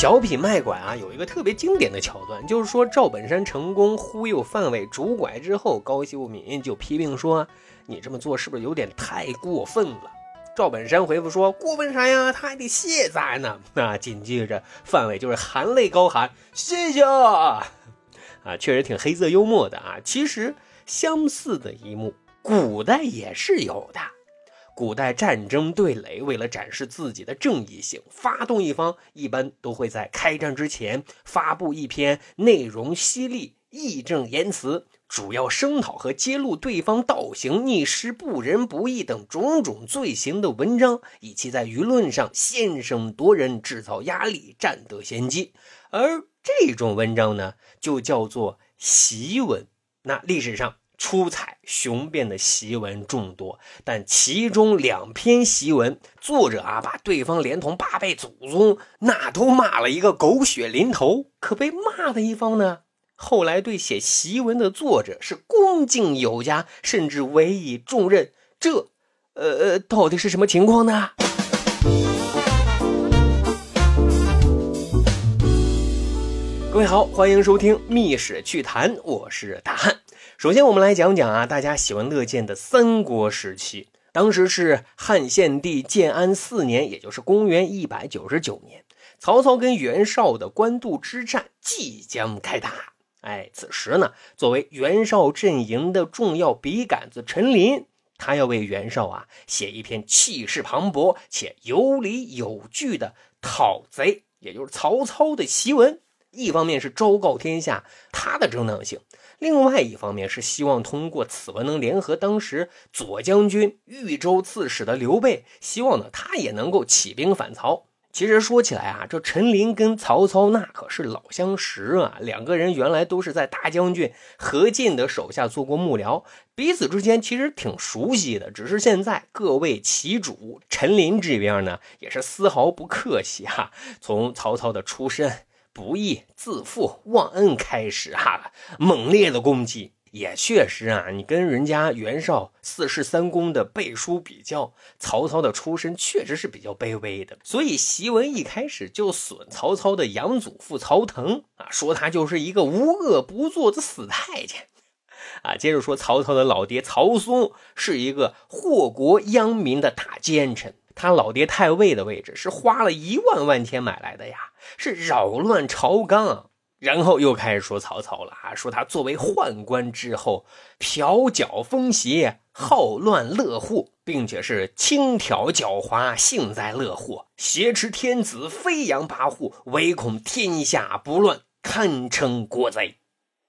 小品卖拐啊，有一个特别经典的桥段，就是说赵本山成功忽悠范伟拄拐之后，高秀敏就批评说：“你这么做是不是有点太过分了？”赵本山回复说：“过分啥呀？他还得谢咱呢。”那紧接着范伟就是含泪高喊：“谢谢！” 啊，确实挺黑色幽默的啊。其实相似的一幕，古代也是有的。古代战争对垒，为了展示自己的正义性，发动一方一般都会在开战之前发布一篇内容犀利、义正言辞，主要声讨和揭露对方倒行逆施、不仁不义等种种罪行的文章，以期在舆论上先声夺人，制造压力，占得先机。而这种文章呢，就叫做檄文。那历史上。出彩雄辩的檄文众多，但其中两篇檄文，作者啊把对方连同八辈祖宗那都骂了一个狗血淋头。可被骂的一方呢，后来对写檄文的作者是恭敬有加，甚至委以重任。这，呃，到底是什么情况呢？各位好，欢迎收听《密史趣谈》，我是大汉。首先，我们来讲讲啊，大家喜闻乐见的三国时期。当时是汉献帝建安四年，也就是公元一百九十九年，曹操跟袁绍的官渡之战即将开打。哎，此时呢，作为袁绍阵营的重要笔杆子陈琳，他要为袁绍啊写一篇气势磅礴且有理有据的讨贼，也就是曹操的檄文。一方面是昭告天下他的正当性。另外一方面是希望通过此文能联合当时左将军、豫州刺史的刘备，希望呢他也能够起兵反曹。其实说起来啊，这陈琳跟曹操那可是老相识啊，两个人原来都是在大将军何进的手下做过幕僚，彼此之间其实挺熟悉的。只是现在各为其主，陈琳这边呢也是丝毫不客气哈，从曹操的出身。不义自负忘恩开始啊，猛烈的攻击也确实啊。你跟人家袁绍四世三公的背书比较，曹操的出身确实是比较卑微的。所以檄文一开始就损曹操的养祖父曹腾啊，说他就是一个无恶不作的死太监啊。接着说曹操的老爹曹嵩是一个祸国殃民的大奸臣。他老爹太尉的位置是花了一万万钱买来的呀，是扰乱朝纲。然后又开始说曹操了啊，说他作为宦官之后，嫖缴风邪，好乱乐祸，并且是轻佻狡猾，幸灾乐祸，挟持天子，飞扬跋扈，唯恐天下不乱，堪称国贼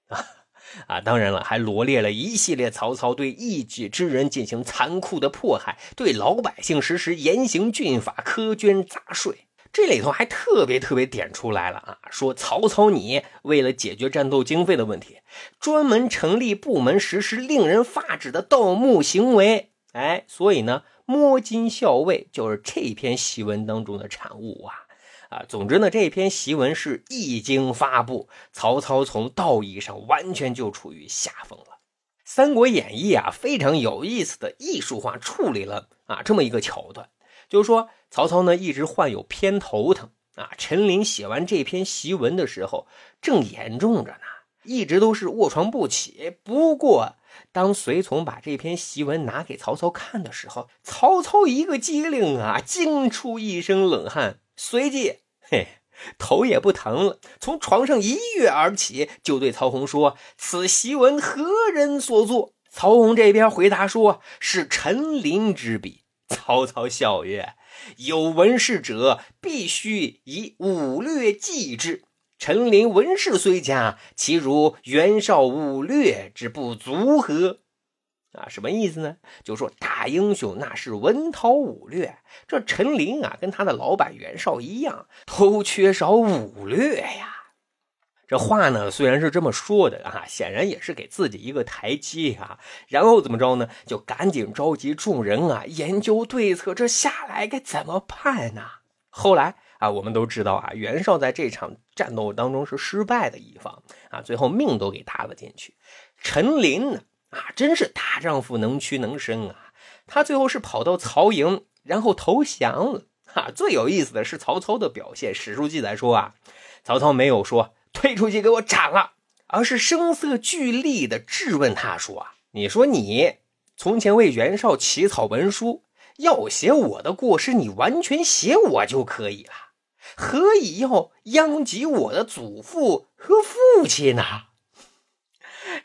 啊。啊，当然了，还罗列了一系列曹操对一己之人进行残酷的迫害，对老百姓实施严刑峻法、苛捐杂税。这里头还特别特别点出来了啊，说曹操你为了解决战斗经费的问题，专门成立部门实施令人发指的盗墓行为。哎，所以呢，摸金校尉就是这篇檄文当中的产物啊。啊，总之呢，这篇檄文是一经发布，曹操从道义上完全就处于下风了。《三国演义》啊，非常有意思的艺术化处理了啊这么一个桥段，就是说曹操呢一直患有偏头疼啊。陈琳写完这篇檄文的时候正严重着呢，一直都是卧床不起。不过当随从把这篇檄文拿给曹操看的时候，曹操一个机灵啊，惊出一身冷汗。随即，嘿，头也不疼了，从床上一跃而起，就对曹洪说：“此檄文何人所作？”曹洪这边回答说：“是陈琳之笔。”曹操笑曰：“有文事者，必须以武略记之。陈琳文事虽佳，其如袁绍武略之不足何？”啊，什么意思呢？就说大英雄那是文韬武略，这陈琳啊，跟他的老板袁绍一样，都缺少武略呀。这话呢，虽然是这么说的啊，显然也是给自己一个台阶啊。然后怎么着呢？就赶紧召集众人啊，研究对策，这下来该怎么办呢？后来啊，我们都知道啊，袁绍在这场战斗当中是失败的一方啊，最后命都给搭了进去。陈琳呢？啊，真是大丈夫能屈能伸啊！他最后是跑到曹营，然后投降了哈，最有意思的是曹操的表现。史书记载说啊，曹操没有说退出去给我斩了，而是声色俱厉的质问他说啊，你说你从前为袁绍起草文书，要写我的过失，你完全写我就可以了，何以要殃及我的祖父和父亲呢？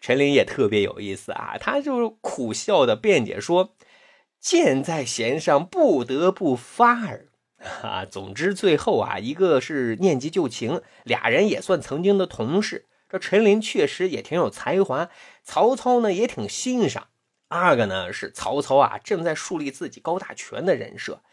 陈琳也特别有意思啊，他就苦笑的辩解说：“箭在弦上，不得不发耳。”啊，总之最后啊，一个是念及旧情，俩人也算曾经的同事。这陈琳确实也挺有才华，曹操呢也挺欣赏。二个呢是曹操啊正在树立自己高大全的人设，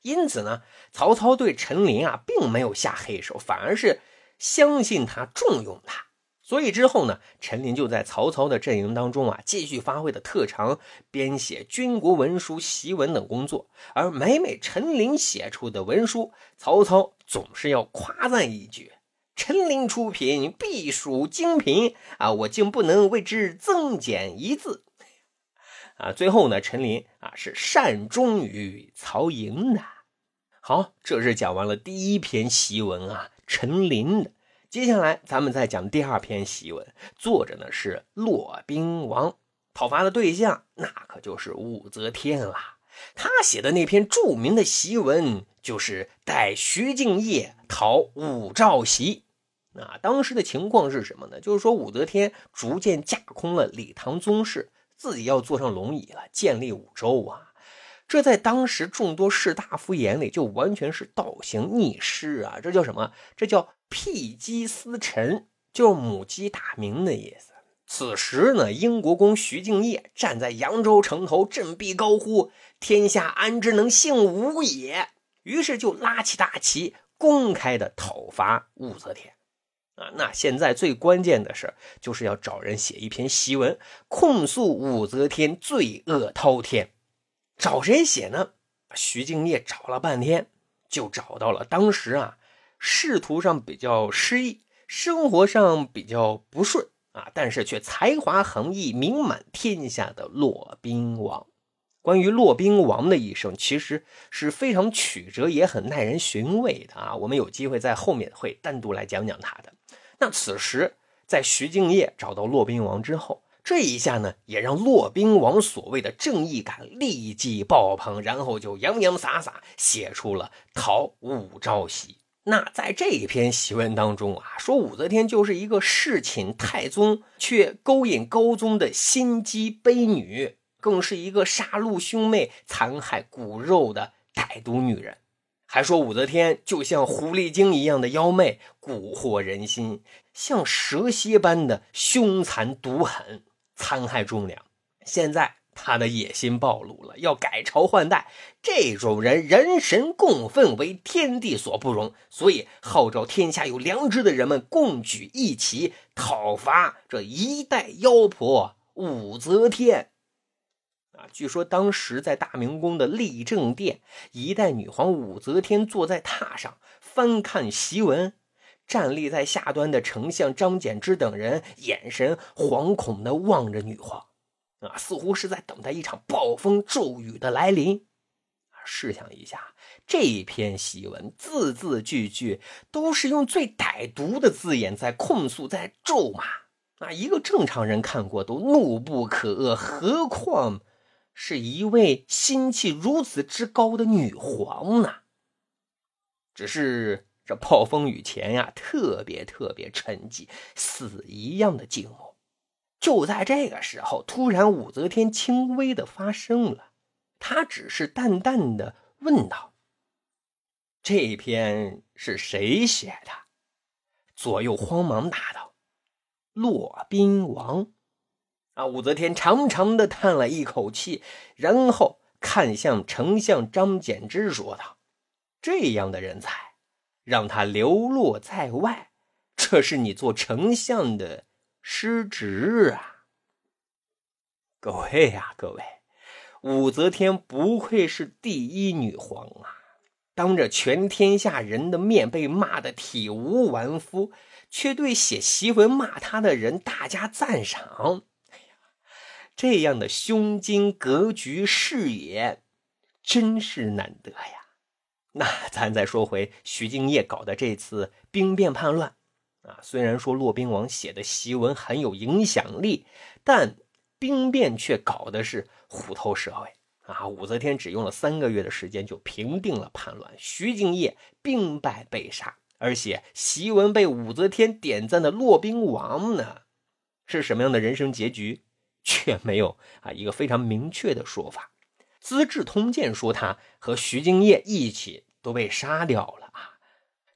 因此呢，曹操对陈琳啊并没有下黑手，反而是相信他，重用他。所以之后呢，陈琳就在曹操的阵营当中啊，继续发挥的特长，编写军国文书、檄文等工作。而每每陈琳写出的文书，曹操总是要夸赞一句：“陈琳出品，必属精品啊！我竟不能为之增减一字。”啊，最后呢，陈琳啊是善终于曹营的。好，这是讲完了第一篇檄文啊，陈琳的。接下来，咱们再讲第二篇檄文，作者呢是骆宾王，讨伐的对象那可就是武则天了。他写的那篇著名的檄文，就是带徐敬业讨武曌檄。那当时的情况是什么呢？就是说武则天逐渐架空了李唐宗室，自己要坐上龙椅了，建立武周啊。这在当时众多士大夫眼里，就完全是倒行逆施啊！这叫什么？这叫。辟鸡司臣就是母鸡打鸣的意思。此时呢，英国公徐敬业站在扬州城头，振臂高呼：“天下安之能幸无也！”于是就拉起大旗，公开的讨伐武则天。啊，那现在最关键的事就是要找人写一篇檄文，控诉武则天罪恶滔天。找谁写呢？徐敬业找了半天，就找到了当时啊。仕途上比较失意，生活上比较不顺啊，但是却才华横溢、名满天下的骆宾王。关于骆宾王的一生，其实是非常曲折，也很耐人寻味的啊。我们有机会在后面会单独来讲讲他的。那此时，在徐敬业找到骆宾王之后，这一下呢，也让骆宾王所谓的正义感立即爆棚，然后就洋洋洒洒写出了讨武曌檄。那在这一篇檄文当中啊，说武则天就是一个侍寝太宗却勾引高宗的心机卑女，更是一个杀戮兄妹、残害骨肉的歹毒女人。还说武则天就像狐狸精一样的妖媚，蛊惑人心，像蛇蝎般的凶残毒狠，残害忠良。现在。他的野心暴露了，要改朝换代。这种人人神共愤，为天地所不容，所以号召天下有良知的人们共举义旗，讨伐这一代妖婆武则天。啊，据说当时在大明宫的立正殿，一代女皇武则天坐在榻上翻看檄文，站立在下端的丞相张柬之等人眼神惶恐地望着女皇。啊，似乎是在等待一场暴风骤雨的来临。试想一下，这篇檄文字字句句都是用最歹毒的字眼在控诉、在咒骂。那一个正常人看过都怒不可遏，何况是一位心气如此之高的女皇呢？只是这暴风雨前呀，特别特别沉寂，死一样的静默。就在这个时候，突然武则天轻微的发声了，她只是淡淡的问道：“这篇是谁写的？”左右慌忙答道：“骆宾王。”啊，武则天长长的叹了一口气，然后看向丞相张柬之说道：“这样的人才，让他流落在外，这是你做丞相的。”失职啊！各位呀，各位，武则天不愧是第一女皇啊！当着全天下人的面被骂得体无完肤，却对写檄文骂她的人大加赞赏。哎呀，这样的胸襟、格局、视野，真是难得呀！那咱再说回徐敬业搞的这次兵变叛乱啊，虽然说骆宾王写的檄文很有影响力，但兵变却搞的是虎头蛇尾啊。武则天只用了三个月的时间就平定了叛乱，徐敬业兵败被杀，而且檄文被武则天点赞的骆宾王呢，是什么样的人生结局，却没有啊一个非常明确的说法。《资治通鉴》说他和徐敬业一起都被杀掉了啊，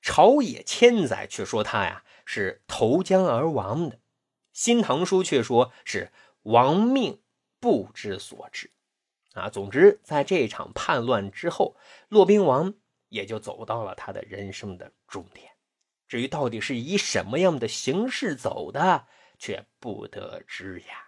朝野千载却说他呀是投江而亡的，《新唐书》却说是亡命不知所致啊。总之，在这场叛乱之后，骆宾王也就走到了他的人生的终点。至于到底是以什么样的形式走的，却不得知呀。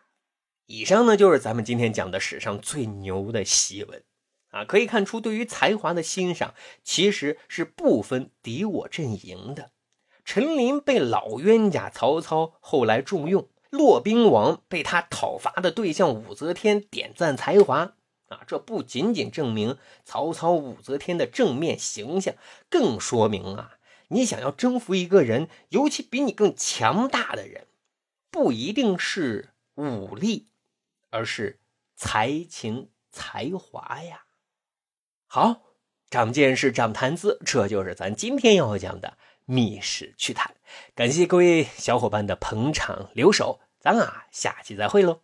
以上呢，就是咱们今天讲的史上最牛的檄文啊！可以看出，对于才华的欣赏其实是不分敌我阵营的。陈琳被老冤家曹操后来重用，骆宾王被他讨伐的对象武则天点赞才华啊！这不仅仅证明曹操、武则天的正面形象，更说明啊，你想要征服一个人，尤其比你更强大的人，不一定是武力。而是才情才华呀！好，长见识，长谈资，这就是咱今天要讲的密室趣谈。感谢各位小伙伴的捧场留守，咱啊下期再会喽！